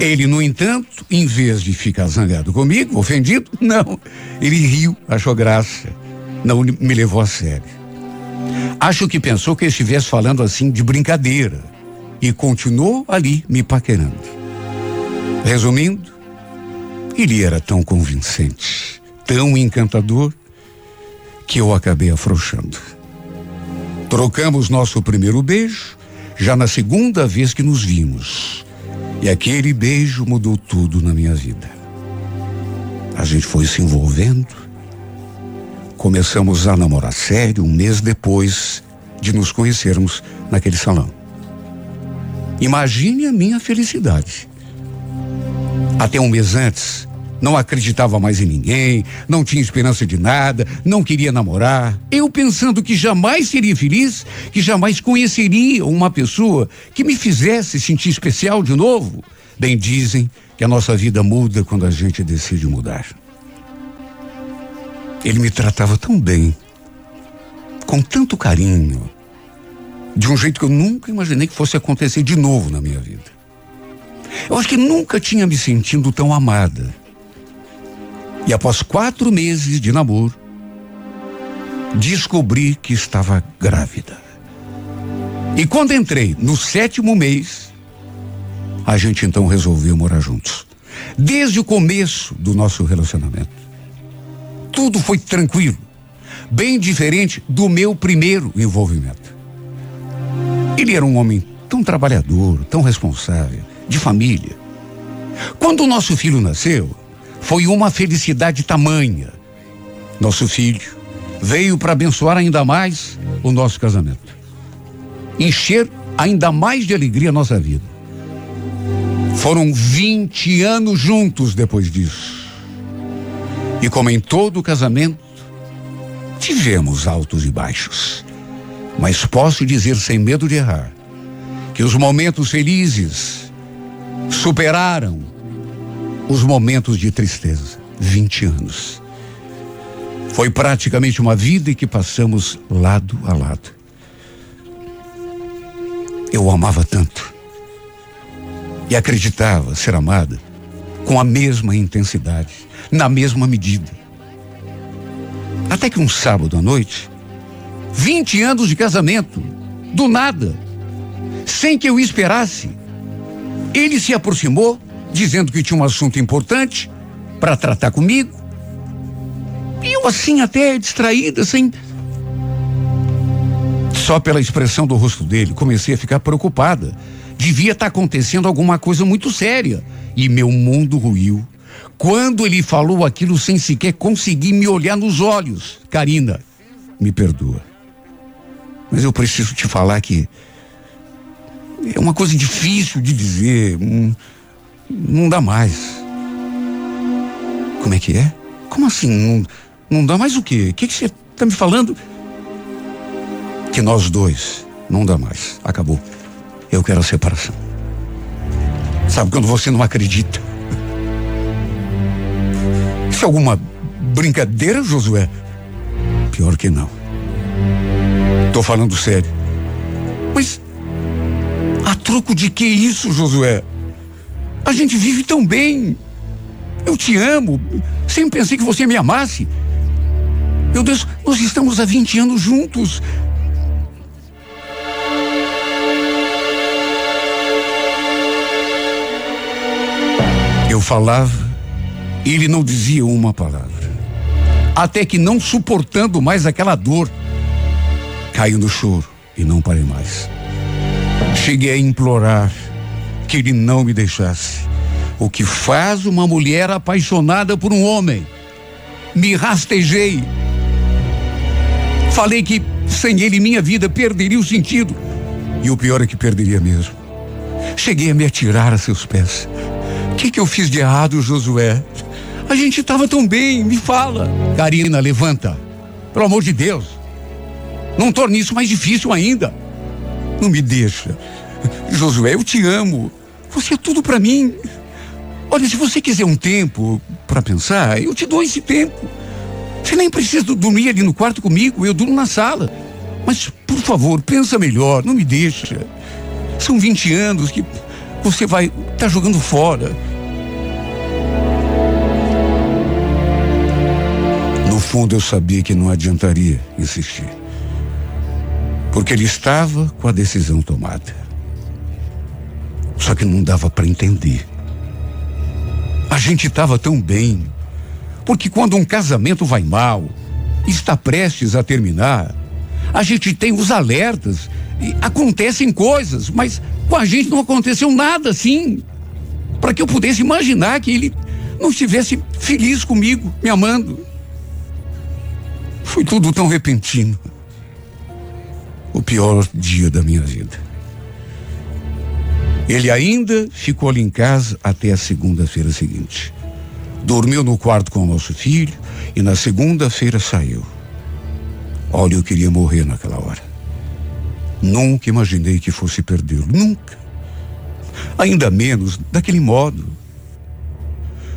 C: Ele, no entanto, em vez de ficar zangado comigo, ofendido, não. Ele riu, achou graça. Não me levou a sério. Acho que pensou que eu estivesse falando assim de brincadeira. E continuou ali me paquerando. Resumindo, ele era tão convincente, tão encantador, que eu acabei afrouxando. Trocamos nosso primeiro beijo, já na segunda vez que nos vimos. E aquele beijo mudou tudo na minha vida. A gente foi se envolvendo. Começamos a namorar sério um mês depois de nos conhecermos naquele salão. Imagine a minha felicidade. Até um mês antes, não acreditava mais em ninguém, não tinha esperança de nada, não queria namorar. Eu pensando que jamais seria feliz, que jamais conheceria uma pessoa que me fizesse sentir especial de novo. Bem dizem que a nossa vida muda quando a gente decide mudar. Ele me tratava tão bem, com tanto carinho, de um jeito que eu nunca imaginei que fosse acontecer de novo na minha vida. Eu acho que nunca tinha me sentido tão amada. E após quatro meses de namoro, descobri que estava grávida. E quando entrei no sétimo mês, a gente então resolveu morar juntos. Desde o começo do nosso relacionamento. Tudo foi tranquilo, bem diferente do meu primeiro envolvimento. Ele era um homem tão trabalhador, tão responsável, de família. Quando o nosso filho nasceu, foi uma felicidade tamanha. Nosso filho veio para abençoar ainda mais o nosso casamento. Encher ainda mais de alegria a nossa vida. Foram 20 anos juntos depois disso. E como em todo casamento, tivemos altos e baixos. Mas posso dizer sem medo de errar que os momentos felizes superaram os momentos de tristeza. 20 anos. Foi praticamente uma vida em que passamos lado a lado. Eu o amava tanto. E acreditava ser amada com a mesma intensidade, na mesma medida. Até que um sábado à noite, 20 anos de casamento, do nada, sem que eu esperasse, ele se aproximou, dizendo que tinha um assunto importante para tratar comigo. E eu assim até distraída, sem só pela expressão do rosto dele, comecei a ficar preocupada. Devia estar tá acontecendo alguma coisa muito séria. E meu mundo ruiu. Quando ele falou aquilo sem sequer conseguir me olhar nos olhos. Karina, me perdoa. Mas eu preciso te falar que é uma coisa difícil de dizer. Não dá mais. Como é que é? Como assim? Não, não dá mais o quê? O que você está me falando? que nós dois não dá mais. Acabou. Eu quero a separação. Sabe quando você não acredita? Isso é alguma brincadeira, Josué? Pior que não. Tô falando sério. Mas a troco de que isso, Josué? A gente vive tão bem. Eu te amo. Sempre pensei que você me amasse. Meu Deus, nós estamos há 20 anos juntos. Eu falava, ele não dizia uma palavra. Até que, não suportando mais aquela dor, caiu no choro e não parei mais. Cheguei a implorar que ele não me deixasse. O que faz uma mulher apaixonada por um homem? Me rastejei. Falei que sem ele minha vida perderia o sentido. E o pior é que perderia mesmo. Cheguei a me atirar a seus pés. O que, que eu fiz de errado, Josué? A gente estava tão bem, me fala. Karina, levanta. Pelo amor de Deus. Não torne isso mais difícil ainda. Não me deixa. Josué, eu te amo. Você é tudo para mim. Olha, se você quiser um tempo para pensar, eu te dou esse tempo. Você nem precisa dormir ali no quarto comigo, eu durmo na sala. Mas, por favor, pensa melhor, não me deixa. São 20 anos que você vai estar tá jogando fora. No fundo eu sabia que não adiantaria insistir. Porque ele estava com a decisão tomada. Só que não dava para entender. A gente estava tão bem. Porque quando um casamento vai mal, está prestes a terminar, a gente tem os alertas e acontecem coisas, mas com a gente não aconteceu nada assim. Para que eu pudesse imaginar que ele não estivesse feliz comigo, me amando. Foi tudo tão repentino. O pior dia da minha vida. Ele ainda ficou ali em casa até a segunda-feira seguinte. Dormiu no quarto com o nosso filho e na segunda-feira saiu. Olha, eu queria morrer naquela hora. Nunca imaginei que fosse perdê-lo. Nunca. Ainda menos daquele modo.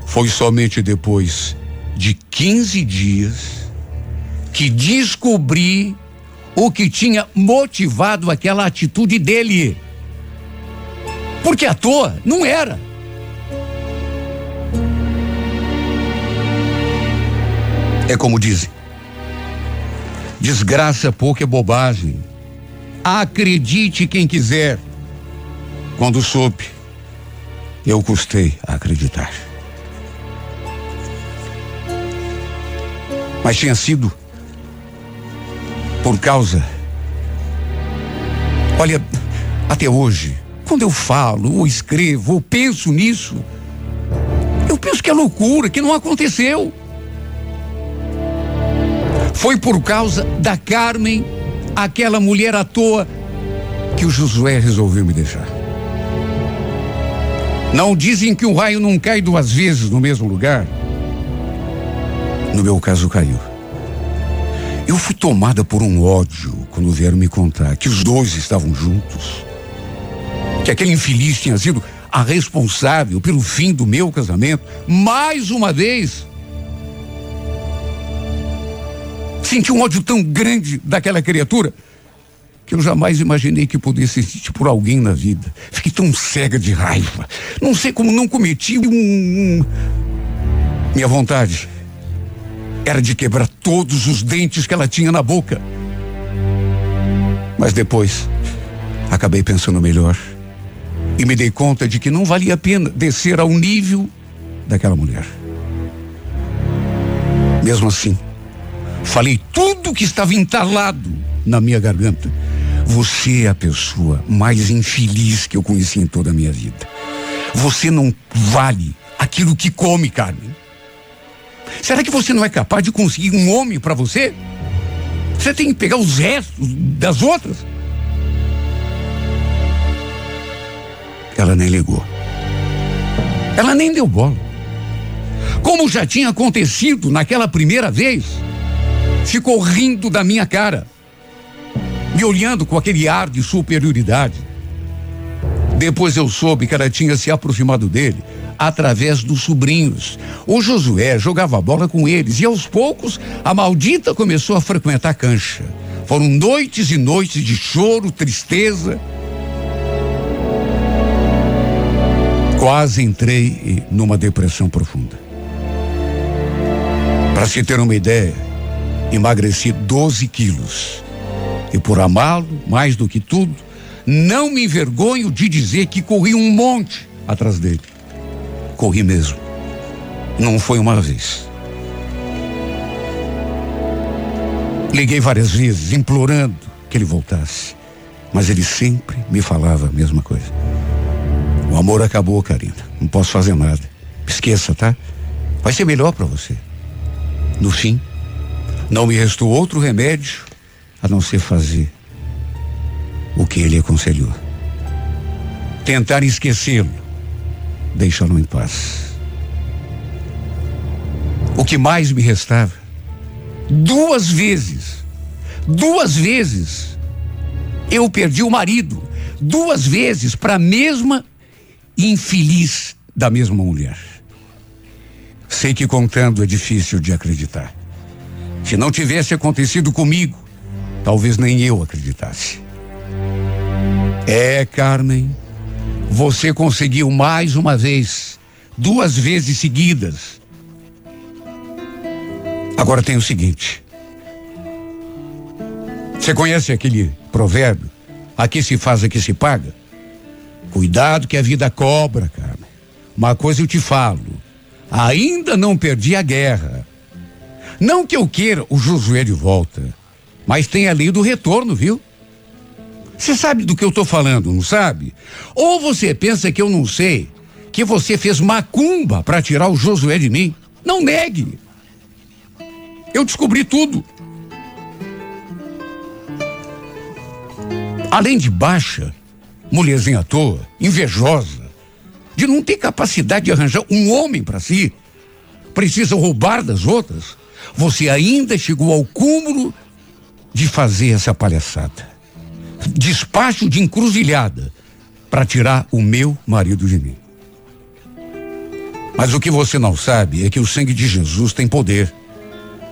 C: Foi somente depois de 15 dias que descobri o que tinha motivado aquela atitude dele. Porque à toa não era. É como dizem: desgraça pouco é bobagem. Acredite quem quiser. Quando soube, eu custei a acreditar. Mas tinha sido por causa. Olha, até hoje, quando eu falo, ou escrevo, ou penso nisso, eu penso que é loucura, que não aconteceu. Foi por causa da Carmen aquela mulher à toa que o Josué resolveu me deixar. Não dizem que um raio não cai duas vezes no mesmo lugar? No meu caso, caiu. Eu fui tomada por um ódio quando vieram me contar que os dois estavam juntos. Que aquele infeliz tinha sido a responsável pelo fim do meu casamento. Mais uma vez, Senti um ódio tão grande daquela criatura que eu jamais imaginei que pudesse sentir por alguém na vida. Fiquei tão cega de raiva. Não sei como não cometi um. Minha vontade era de quebrar todos os dentes que ela tinha na boca. Mas depois, acabei pensando melhor e me dei conta de que não valia a pena descer ao nível daquela mulher. Mesmo assim, falei tudo que estava entalado na minha garganta. Você é a pessoa mais infeliz que eu conheci em toda a minha vida. Você não vale aquilo que come, Carmen. Será que você não é capaz de conseguir um homem para você? Você tem que pegar os restos das outras? Ela nem ligou. Ela nem deu bola. Como já tinha acontecido naquela primeira vez, ficou rindo da minha cara, me olhando com aquele ar de superioridade. Depois eu soube que ela tinha se aproximado dele através dos sobrinhos. O Josué jogava bola com eles e aos poucos a maldita começou a frequentar a cancha. Foram noites e noites de choro, tristeza. Quase entrei numa depressão profunda. Para se ter uma ideia, emagreci 12 quilos. E por amá-lo, mais do que tudo, não me envergonho de dizer que corri um monte atrás dele. Corri mesmo. Não foi uma vez. Liguei várias vezes, implorando que ele voltasse. Mas ele sempre me falava a mesma coisa. O amor acabou, Karina. Não posso fazer nada. Esqueça, tá? Vai ser melhor para você. No fim, não me restou outro remédio a não ser fazer o que ele aconselhou. Tentar esquecê-lo, deixá-lo em paz. O que mais me restava? Duas vezes, duas vezes, eu perdi o marido, duas vezes para a mesma infeliz da mesma mulher. Sei que contando é difícil de acreditar. Se não tivesse acontecido comigo, talvez nem eu acreditasse. É, Carmen, você conseguiu mais uma vez, duas vezes seguidas. Agora tem o seguinte. Você conhece aquele provérbio? Aqui se faz, aqui se paga? Cuidado que a vida cobra, Carmen. Uma coisa eu te falo. Ainda não perdi a guerra. Não que eu queira o Josué de volta, mas tem a lei do retorno, viu? Você sabe do que eu tô falando, não sabe? Ou você pensa que eu não sei que você fez macumba para tirar o Josué de mim? Não negue. Eu descobri tudo. Além de baixa, mulherzinha à toa, invejosa, de não ter capacidade de arranjar um homem para si, precisa roubar das outras, você ainda chegou ao cúmulo de fazer essa palhaçada. Despacho de encruzilhada para tirar o meu marido de mim. Mas o que você não sabe é que o sangue de Jesus tem poder.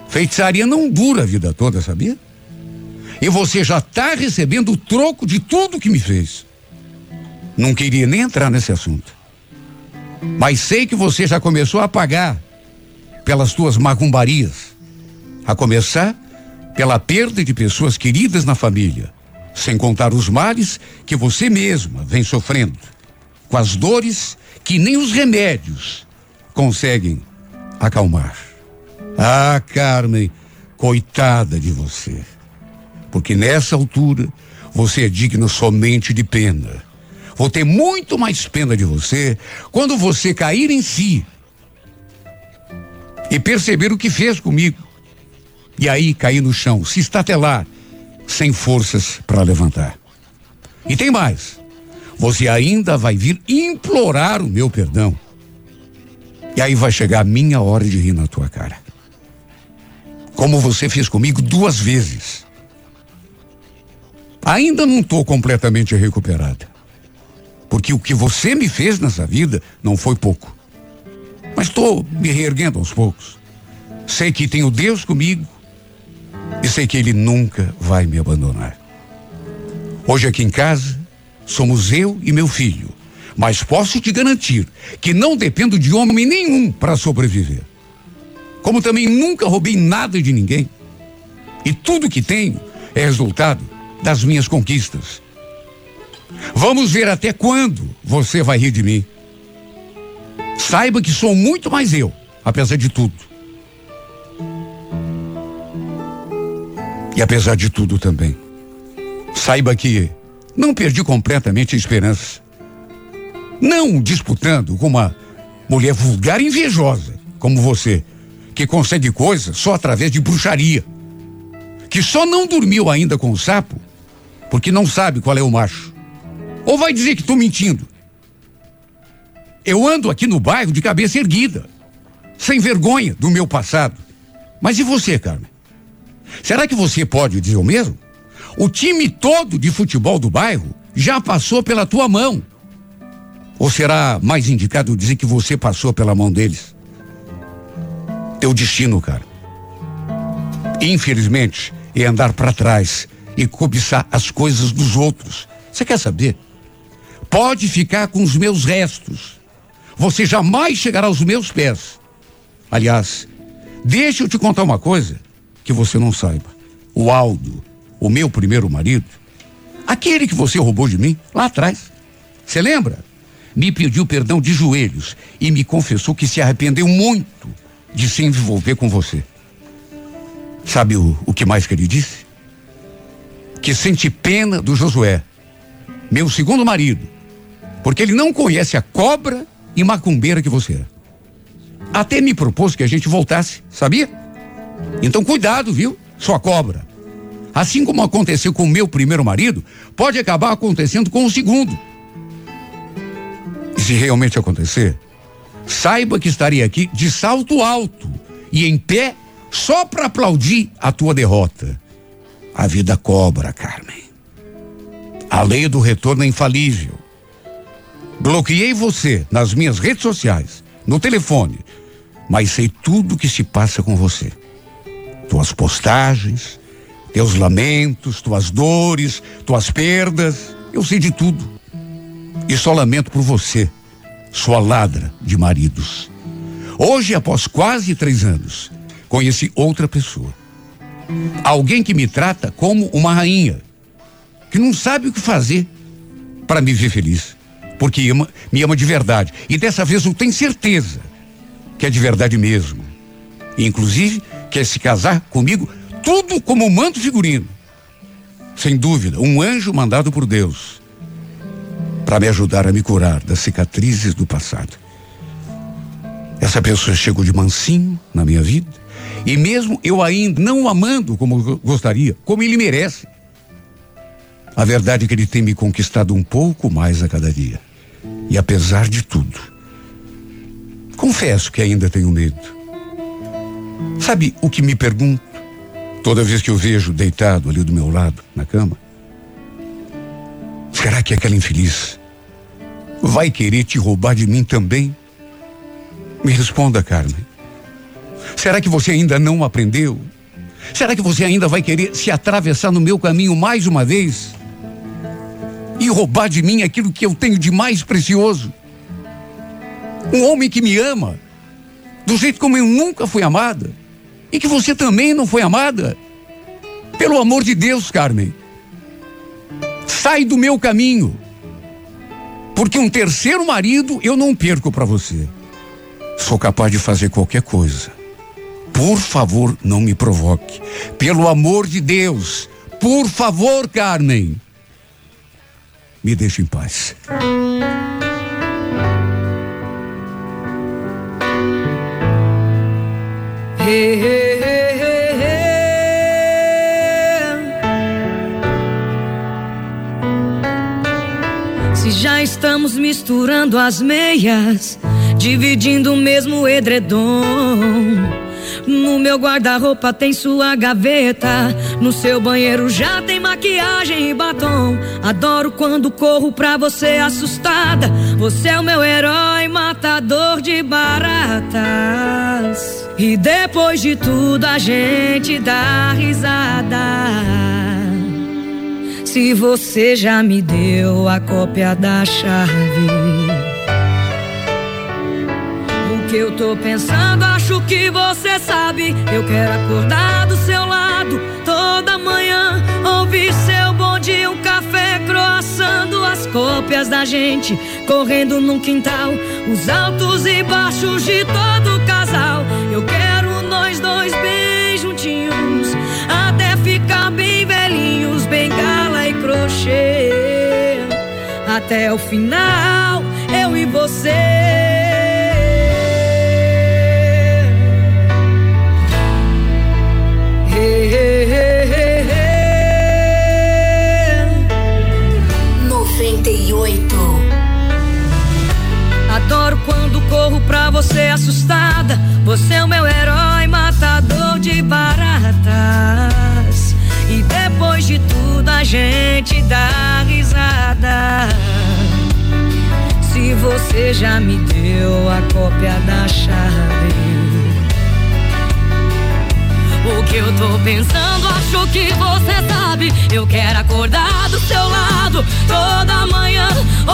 C: Feitiçaria não dura a vida toda, sabia? E você já está recebendo o troco de tudo que me fez. Não queria nem entrar nesse assunto. Mas sei que você já começou a pagar pelas tuas macumbarias. A começar pela perda de pessoas queridas na família, sem contar os males que você mesma vem sofrendo, com as dores que nem os remédios conseguem acalmar. Ah, Carmen, coitada de você. Porque nessa altura você é digna somente de pena. Vou ter muito mais pena de você quando você cair em si e perceber o que fez comigo. E aí cair no chão, se estatelar, sem forças para levantar. E tem mais. Você ainda vai vir implorar o meu perdão. E aí vai chegar a minha hora de rir na tua cara. Como você fez comigo duas vezes. Ainda não estou completamente recuperada. Porque o que você me fez nessa vida não foi pouco. Mas estou me reerguendo aos poucos. Sei que tenho Deus comigo e sei que Ele nunca vai me abandonar. Hoje aqui em casa somos eu e meu filho, mas posso te garantir que não dependo de homem nenhum para sobreviver. Como também nunca roubei nada de ninguém. E tudo que tenho é resultado das minhas conquistas. Vamos ver até quando você vai rir de mim. Saiba que sou muito mais eu, apesar de tudo. E apesar de tudo também. Saiba que não perdi completamente a esperança. Não disputando com uma mulher vulgar e invejosa, como você, que consegue coisas só através de bruxaria. Que só não dormiu ainda com o sapo porque não sabe qual é o macho. Ou vai dizer que estou mentindo. Eu ando aqui no bairro de cabeça erguida, sem vergonha do meu passado. Mas e você, Carmen? Será que você pode dizer o mesmo? O time todo de futebol do bairro já passou pela tua mão. Ou será mais indicado dizer que você passou pela mão deles? Teu destino, cara. Infelizmente, é andar para trás e cobiçar as coisas dos outros. Você quer saber? Pode ficar com os meus restos. Você jamais chegará aos meus pés. Aliás, deixa eu te contar uma coisa que você não saiba. O Aldo, o meu primeiro marido, aquele que você roubou de mim lá atrás. Você lembra? me pediu perdão de joelhos e me confessou que se arrependeu muito de se envolver com você. Sabe o, o que mais que ele disse? Que sente pena do Josué, meu segundo marido, porque ele não conhece a cobra e macumbeira que você é. Até me propôs que a gente voltasse, sabia? Então cuidado, viu? Sua cobra. Assim como aconteceu com o meu primeiro marido, pode acabar acontecendo com o segundo se realmente acontecer, saiba que estarei aqui de salto alto e em pé só para aplaudir a tua derrota. A vida cobra, Carmen. A lei do retorno é infalível. Bloqueei você nas minhas redes sociais, no telefone, mas sei tudo o que se passa com você. Tuas postagens, teus lamentos, tuas dores, tuas perdas, eu sei de tudo. E só lamento por você, sua ladra de maridos. Hoje, após quase três anos, conheci outra pessoa. Alguém que me trata como uma rainha, que não sabe o que fazer para me ver feliz, porque ama, me ama de verdade. E dessa vez eu tenho certeza que é de verdade mesmo. E, inclusive, quer se casar comigo, tudo como manto figurino. Sem dúvida, um anjo mandado por Deus para me ajudar a me curar das cicatrizes do passado. Essa pessoa chegou de mansinho na minha vida, e mesmo eu ainda não o amando como gostaria, como ele merece, a verdade é que ele tem me conquistado um pouco mais a cada dia. E apesar de tudo, confesso que ainda tenho medo. Sabe o que me pergunto toda vez que eu vejo deitado ali do meu lado, na cama? Será que aquela infeliz vai querer te roubar de mim também? Me responda, Carmen. Será que você ainda não aprendeu? Será que você ainda vai querer se atravessar no meu caminho mais uma vez? E roubar de mim aquilo que eu tenho de mais precioso? Um homem que me ama, do jeito como eu nunca fui amada, e que você também não foi amada. Pelo amor de Deus, Carmen. Sai do meu caminho. Porque um terceiro marido eu não perco para você. Sou capaz de fazer qualquer coisa. Por favor, não me provoque. Pelo amor de Deus. Por favor, Carmen. Me deixe em paz.
F: Hey, hey. Se já estamos misturando as meias, dividindo o mesmo edredom. No meu guarda-roupa tem sua gaveta. No seu banheiro já tem maquiagem e batom. Adoro quando corro pra você assustada. Você é o meu herói, matador de baratas. E depois de tudo a gente dá risada. Se você já me deu a cópia da chave. Eu tô pensando, acho que você sabe. Eu quero acordar do seu lado toda manhã, ouvir seu bom dia, um café croaçando as cópias da gente, correndo num quintal, os altos e baixos de todo casal. Eu quero nós dois bem juntinhos, até ficar bem velhinhos, bengala e crochê. Até o final, eu e você. Você assustada. Você é o meu herói, matador de baratas. E depois de tudo a gente dá risada. Se você já me deu a cópia da chave. O que eu tô pensando, acho que você sabe. Eu quero acordar do seu lado toda manhã.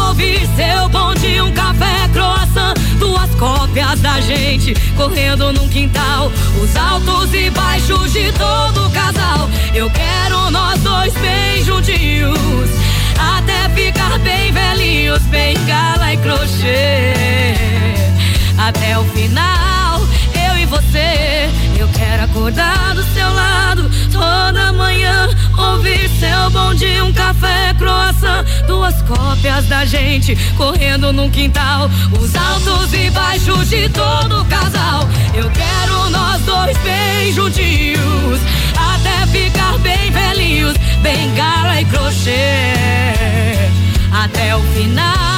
F: Ouvir seu bom dia, um café, croissant. Duas cópias da gente correndo num quintal. Os altos e baixos de todo casal. Eu quero nós dois bem juntinhos. Até ficar bem velhinhos, bem gala e crochê. Até o final, eu e você eu quero acordar do seu lado toda manhã, ouvir seu bom dia, um café, croissant, duas cópias da gente correndo num quintal, os altos e baixos de todo casal. Eu quero nós dois bem juntinhos, até ficar bem velhinhos, bengala e crochê, até o final